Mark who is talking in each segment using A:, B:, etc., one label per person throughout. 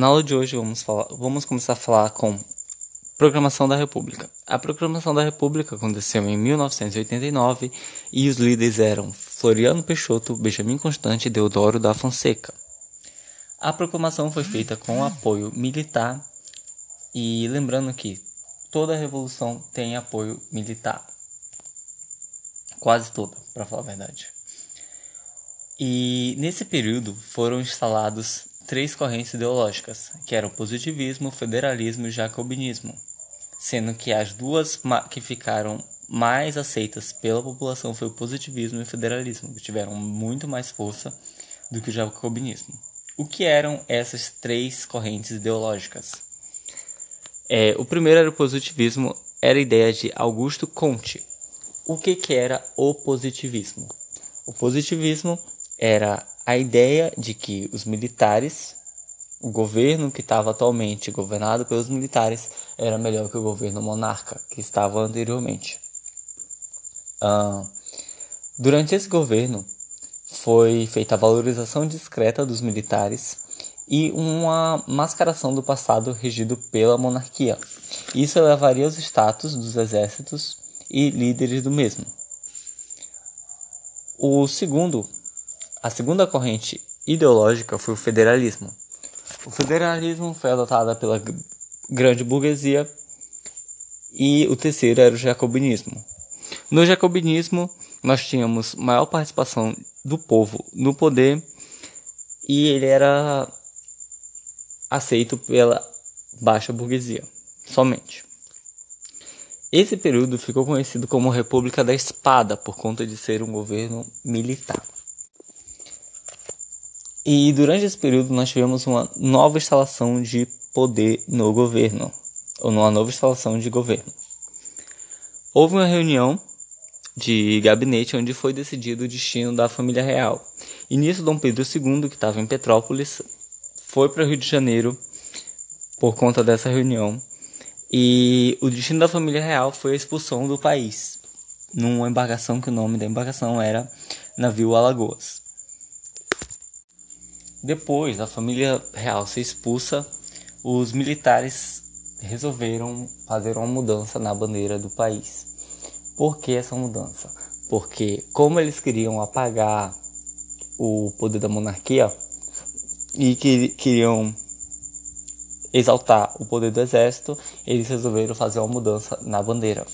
A: na aula de hoje vamos, falar, vamos começar a falar com Proclamação da República. A Proclamação da República aconteceu em 1989 e os líderes eram Floriano Peixoto, Benjamin Constante e Deodoro da Fonseca. A proclamação foi feita com apoio militar e lembrando que toda revolução tem apoio militar. Quase toda, para falar a verdade. E nesse período foram instalados três correntes ideológicas, que eram o positivismo, o federalismo e o jacobinismo, sendo que as duas que ficaram mais aceitas pela população foi o positivismo e o federalismo, que tiveram muito mais força do que o jacobinismo. O que eram essas três correntes ideológicas? É, o primeiro era o positivismo, era a ideia de Augusto Comte. O que, que era o positivismo? O positivismo era a ideia de que os militares, o governo que estava atualmente governado pelos militares, era melhor que o governo monarca que estava anteriormente. Durante esse governo, foi feita a valorização discreta dos militares e uma mascaração do passado regido pela monarquia. Isso elevaria os status dos exércitos e líderes do mesmo. O segundo a segunda corrente ideológica foi o federalismo. O federalismo foi adotado pela grande burguesia e o terceiro era o jacobinismo. No jacobinismo, nós tínhamos maior participação do povo no poder e ele era aceito pela baixa burguesia, somente. Esse período ficou conhecido como República da Espada por conta de ser um governo militar. E durante esse período nós tivemos uma nova instalação de poder no governo, ou numa nova instalação de governo. Houve uma reunião de gabinete onde foi decidido o destino da família real. E nisso Dom Pedro II, que estava em Petrópolis, foi para o Rio de Janeiro por conta dessa reunião. E o destino da família real foi a expulsão do país, numa embarcação que o nome da embarcação era Navio Alagoas. Depois da família real ser expulsa, os militares resolveram fazer uma mudança na bandeira do país. Por que essa mudança? Porque, como eles queriam apagar o poder da monarquia e que queriam exaltar o poder do exército, eles resolveram fazer uma mudança na bandeira.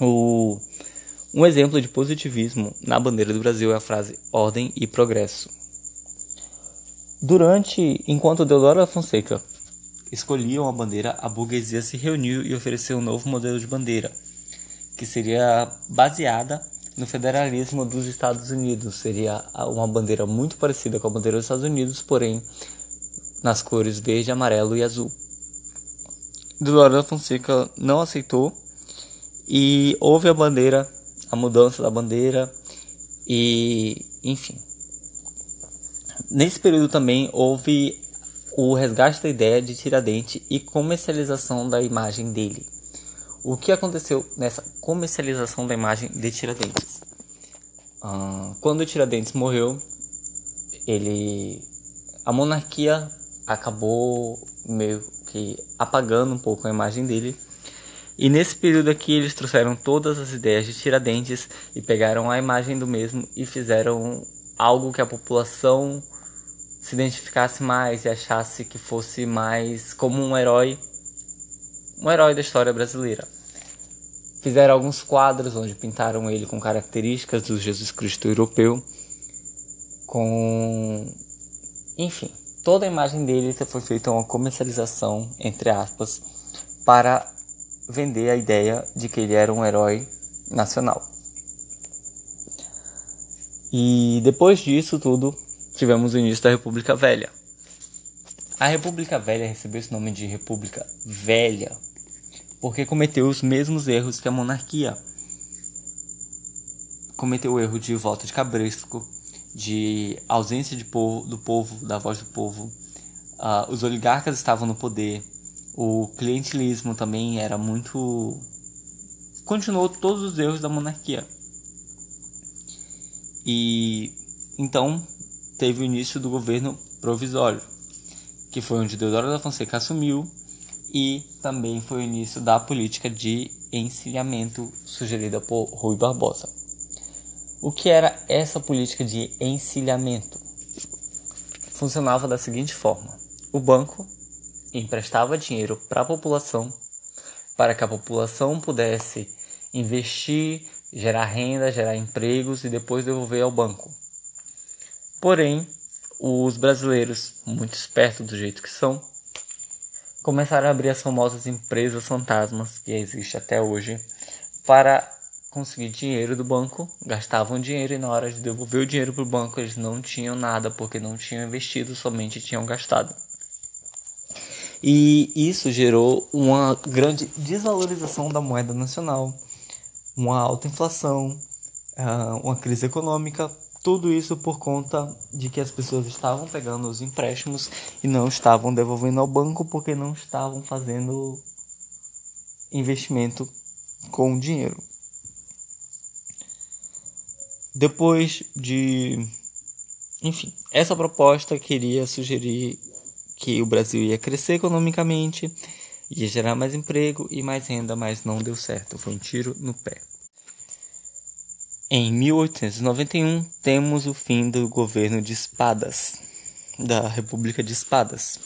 A: O, um exemplo de positivismo na bandeira do Brasil é a frase ordem e progresso. Durante, enquanto Deodoro da Fonseca escolhia uma bandeira, a burguesia se reuniu e ofereceu um novo modelo de bandeira, que seria baseada no federalismo dos Estados Unidos. Seria uma bandeira muito parecida com a bandeira dos Estados Unidos, porém nas cores verde, amarelo e azul. Deodoro da Fonseca não aceitou e houve a bandeira, a mudança da bandeira e enfim. Nesse período também houve o resgate da ideia de Tiradentes e comercialização da imagem dele. O que aconteceu nessa comercialização da imagem de Tiradentes? Uh, quando Tiradentes morreu, ele, a monarquia acabou meio que apagando um pouco a imagem dele. E nesse período aqui eles trouxeram todas as ideias de Tiradentes e pegaram a imagem do mesmo e fizeram algo que a população se identificasse mais e achasse que fosse mais como um herói, um herói da história brasileira. Fizeram alguns quadros onde pintaram ele com características do Jesus Cristo europeu, com enfim, toda a imagem dele foi feita uma comercialização entre aspas para vender a ideia de que ele era um herói nacional. E depois disso tudo, tivemos o início da República Velha. A República Velha recebeu esse nome de República Velha porque cometeu os mesmos erros que a monarquia. Cometeu o erro de voto de cabresco, de ausência de povo, do povo, da voz do povo. Uh, os oligarcas estavam no poder. O clientelismo também era muito. Continuou todos os erros da monarquia. E então teve o início do governo provisório. que foi onde Deodoro da Fonseca assumiu, e também foi o início da política de encilhamento sugerida por Rui Barbosa. O que era essa política de encilhamento? Funcionava da seguinte forma: o banco emprestava dinheiro para a população para que a população pudesse investir, gerar renda, gerar empregos e depois devolver ao banco. Porém, os brasileiros, muito espertos do jeito que são, começaram a abrir as famosas empresas fantasmas que existem até hoje para conseguir dinheiro do banco, gastavam dinheiro e na hora de devolver o dinheiro para o banco eles não tinham nada porque não tinham investido, somente tinham gastado. E isso gerou uma grande desvalorização da moeda nacional, uma alta inflação, ah, uma crise econômica, tudo isso por conta de que as pessoas estavam pegando os empréstimos e não estavam devolvendo ao banco porque não estavam fazendo investimento com o dinheiro. Depois de. Enfim, essa proposta queria sugerir que o Brasil ia crescer economicamente, ia gerar mais emprego e mais renda, mas não deu certo, foi um tiro no pé. Em 1891, temos o fim do governo de Espadas, da República de Espadas.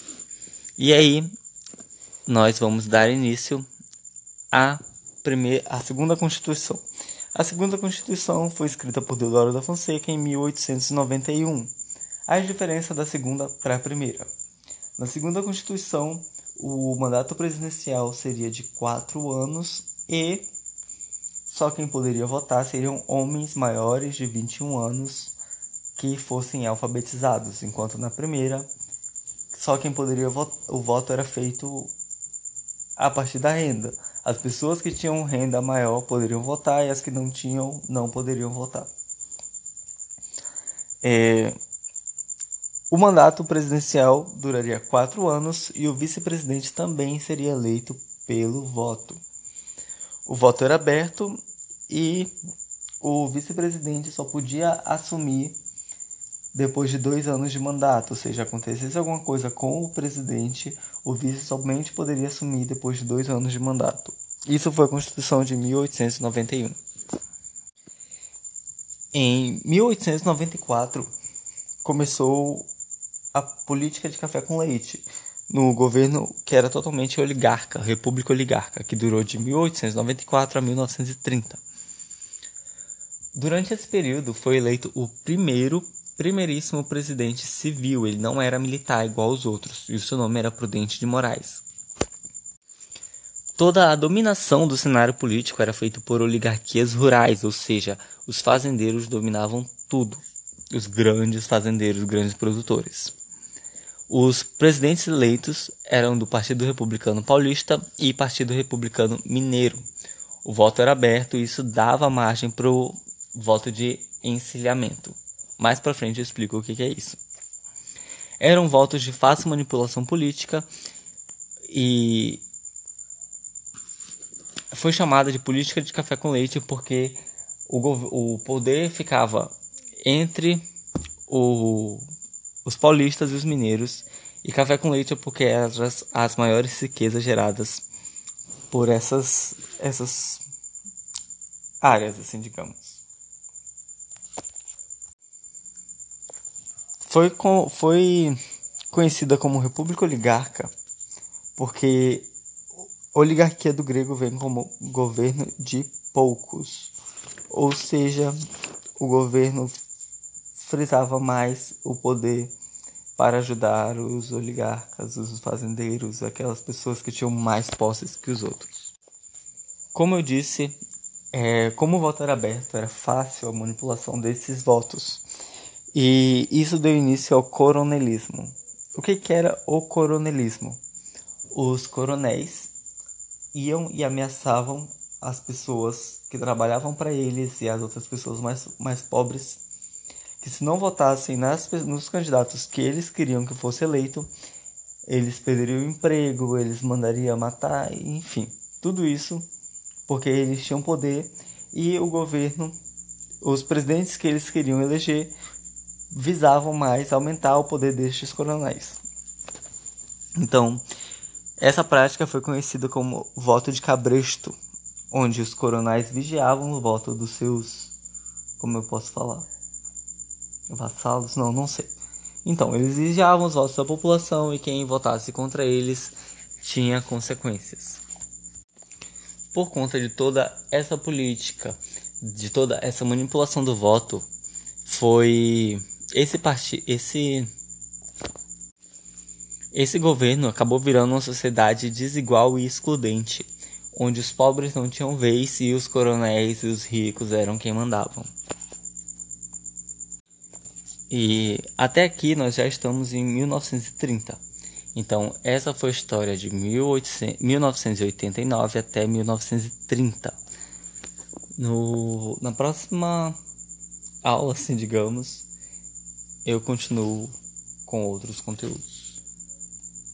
A: E aí, nós vamos dar início à, primeira, à segunda Constituição. A segunda Constituição foi escrita por Deodoro da Fonseca em 1891. As diferenças da segunda para a primeira. Na segunda Constituição, o mandato presidencial seria de quatro anos e só quem poderia votar seriam homens maiores de 21 anos que fossem alfabetizados, enquanto na primeira só quem poderia votar, o voto era feito a partir da renda. As pessoas que tinham renda maior poderiam votar e as que não tinham não poderiam votar. É, o mandato presidencial duraria quatro anos e o vice-presidente também seria eleito pelo voto. O voto era aberto e o vice-presidente só podia assumir depois de dois anos de mandato, ou seja, acontecesse alguma coisa com o presidente, o vice somente poderia assumir depois de dois anos de mandato. Isso foi a Constituição de 1891. Em 1894 começou a política de café com leite no governo que era totalmente oligarca, república oligarca, que durou de 1894 a 1930. Durante esse período foi eleito o primeiro, primeiríssimo presidente civil, ele não era militar igual aos outros, e o seu nome era Prudente de Moraes. Toda a dominação do cenário político era feita por oligarquias rurais, ou seja, os fazendeiros dominavam tudo, os grandes fazendeiros, os grandes produtores. Os presidentes eleitos eram do Partido Republicano Paulista e Partido Republicano Mineiro. O voto era aberto e isso dava margem para o voto de encilhamento. Mais para frente eu explico o que, que é isso. Eram votos de fácil manipulação política e foi chamada de política de café com leite porque o, o poder ficava entre o os paulistas e os mineiros, e café com leite é porque eram as, as maiores riquezas geradas por essas, essas áreas, assim, digamos. Foi, com, foi conhecida como República Oligarca porque oligarquia do grego vem como governo de poucos, ou seja, o governo frisava mais o poder para ajudar os oligarcas, os fazendeiros, aquelas pessoas que tinham mais posses que os outros. Como eu disse, é, como o voto era aberto, era fácil a manipulação desses votos. E isso deu início ao coronelismo. O que, que era o coronelismo? Os coronéis iam e ameaçavam as pessoas que trabalhavam para eles e as outras pessoas mais, mais pobres que se não votassem nas, nos candidatos que eles queriam que fosse eleito, eles perderiam o emprego, eles mandariam matar, enfim, tudo isso porque eles tinham poder e o governo, os presidentes que eles queriam eleger, visavam mais aumentar o poder destes coronéis. Então, essa prática foi conhecida como voto de cabresto, onde os coronais vigiavam o voto dos seus, como eu posso falar, vassalos, não, não sei. Então, eles vigiavam os votos da população e quem votasse contra eles tinha consequências. Por conta de toda essa política, de toda essa manipulação do voto, foi esse partido, esse esse governo acabou virando uma sociedade desigual e excludente, onde os pobres não tinham vez e os coronéis e os ricos eram quem mandavam. E até aqui nós já estamos em 1930. Então, essa foi a história de 1800, 1989 até 1930. No, na próxima aula, assim, digamos, eu continuo com outros conteúdos.